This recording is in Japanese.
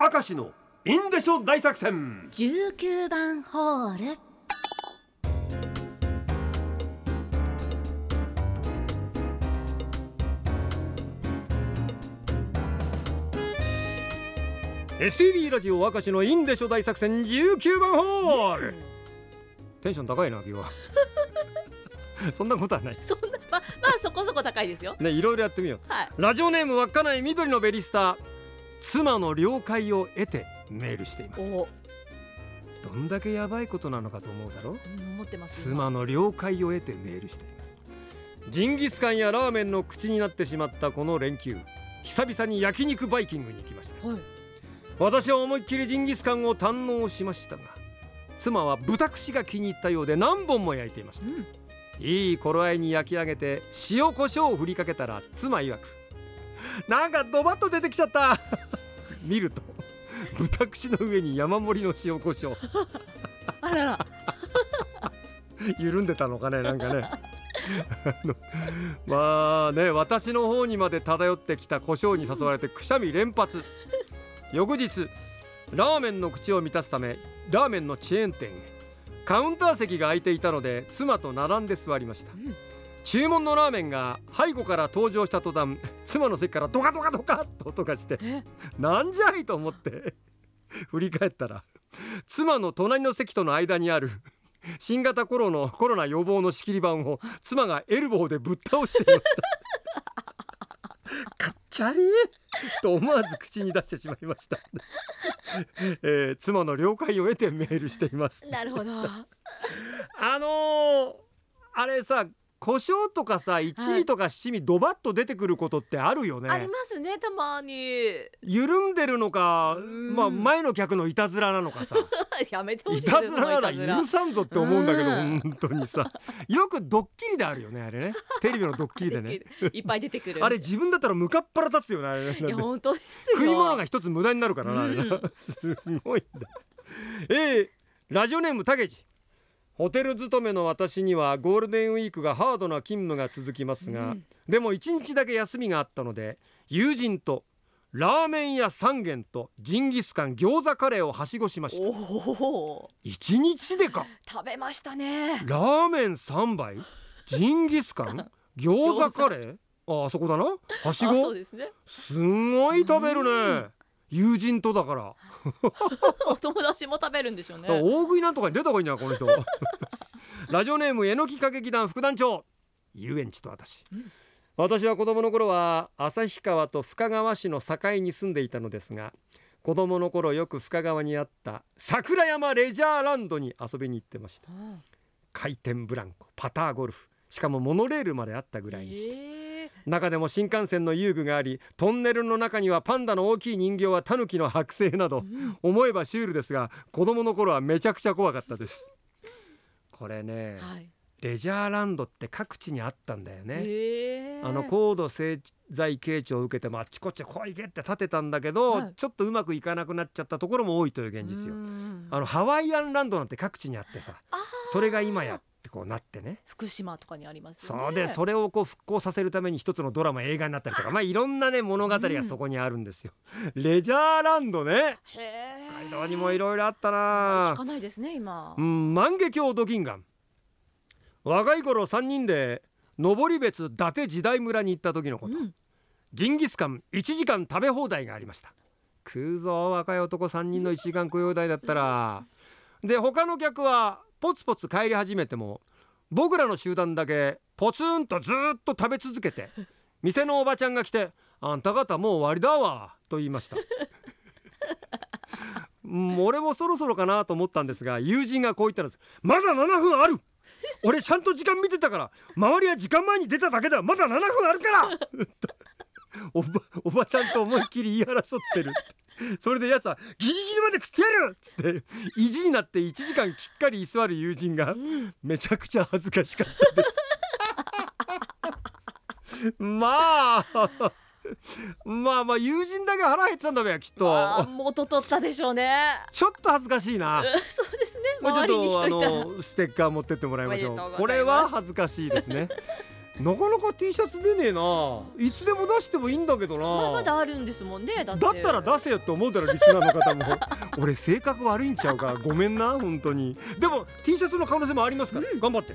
明石のインデショ大作戦。19番ホール。ー STV ラジオ明石のインデショ大作戦19番ホール。テンション高いな今日はそんなことはない。そんなままあそこそこ高いですよ。ねいろいろやってみよう。はい。ラジオネーム稚内緑のベリスタ妻の了解を得てメールしています。お。どんだけやばいことなのかと思うだろう。ん持ってます妻の了解を得てメールしています。ジンギスカンやラーメンの口になってしまったこの連休。久々に焼肉バイキングに行きました。はい。私は思いっきりジンギスカンを堪能しましたが妻は豚串が気に入ったようで何本も焼いていました。うん。いい頃合いに焼き上げて塩コショウを振りかけたら妻曰くなんかドバッと出てきちゃった。見ると。豚串の上に山盛りの塩コショウ。あらら。緩んでたのかねなんかね。まあね私の方にまで漂ってきた胡椒に誘われてくしゃみ連発。翌日ラーメンの口を満たすためラーメンのチェーン店へ。カウンター席が空いていたので妻と並んで座りました。うん注文のラーメンが背後から登場した途端妻の席からドカドカドカっと音がしてえ？なんじゃいと思って振り返ったら妻の隣の席との間にある新型コロのコロナ予防の仕切り板を妻がエルボーでぶっ倒していました。かっちゃりー！と思わず口に出してしまいました、えー妻の了解を得てメールしています。なるほど。あのー、あれさ胡椒とかさ一味とか七味ドバッと出てくることってあるよね、ありますねたまに。緩んでるのかうん。まあ前の客のいたずらなのかさ。やめてほしいいたずらなら許さんぞって思うんだけどうん。本当にさ。よくドッキリであるよねあれね。テレビのドッキリでね。いっぱい出てくる。あれ自分だったらムカっ腹立つよねあれ。ねいや本当ですよ。食い物が一つ無駄になるからなあれな。うん。すごいんだえー、ラジオネームたけじホテル勤めの私にはゴールデンウィークがハードな勤務が続きますが、うん。でも一日だけ休みがあったので友人とラーメン屋3軒とジンギスカン餃子カレーをはしごしました。おお一日でか。食べましたね。ラーメン3杯？ジンギスカン？餃子カレー？ああそこだな。はしご？ですね。ごい食べるうね友人とだから お友達も食べるんでしょうね。大食いなんとかに出た方がいいんじゃないこの人。ラジオネームえのき歌劇団副団長。遊園地と私、うん。私は子供の頃は旭川と深川市の境に住んでいたのですが子供の頃よく深川にあった桜山レジャーランドに遊びに行ってました。あ回転ブランコパターゴルフしかもモノレールまであったぐらいにして、ええ中でも新幹線の遊具がありトンネルの中にはパンダの大きい人形はタヌキの剥製など、うん。思えばシュールですが子供の頃はめちゃくちゃ怖かったです。これね、はい。レジャーランドって各地にあったんだよね、ええ。あの高度経済傾聴を受けてもあっちこっちこいけって建てたんだけど、はい。ちょっとうまくいかなくなっちゃったところも多いという現実よ。うん。あのハワイアンランドなんて各地にあってさそれが今やってこうなってね。福島とかにありますよね。そうでそれをこう復興させるために一つのドラマ映画になったりとか。まあいろんなね物語がそこにあるんですよ、レジャーランドね。北海道にもいろいろあった聞なかないですね今。うん万華鏡ドキンガン若い頃3人で登別伊達時代村に行った時のこと、うん。ジンギスカン1時間食べ放題がありました。食うぞ若い男3人の1時間食い放題だったら。で他の客はポツポツ帰り始めても僕らの集団だけポツンとずーっと食べ続けて 店のおばちゃんが来て「あんた方もう終わりだわ」と言いましたうん俺もそろそろかなと思ったんですが友人がこう言ったんです「まだ7分ある。俺ちゃんと時間見てたから周りは時間前に出ただけだ。まだ7分あるから!」おばおばちゃんと思いっきり言い争ってる。って それでやつはギリギリまで食ってやる!っ つって意地になって1時間きっかり居座る友人がうん。めちゃくちゃ恥ずかしかったです。まあまあまあ友人だけ腹減ってたんだべきっと。あー元取ったでしょうね。ちょっと恥ずかしいな。うんそうですね。もうちょっとあのステッカー持ってってもらいましょう。うこれは恥ずかしいですねなかなか T シャツ出ねえな。いつでも出してもいいんだけどな、まあまだあるんですもんねだって。だったら出せよって思うだろリスナーの方も。俺性格悪いんちゃうか。ごめんな本当に。でも T シャツの可能性もありますから、頑張って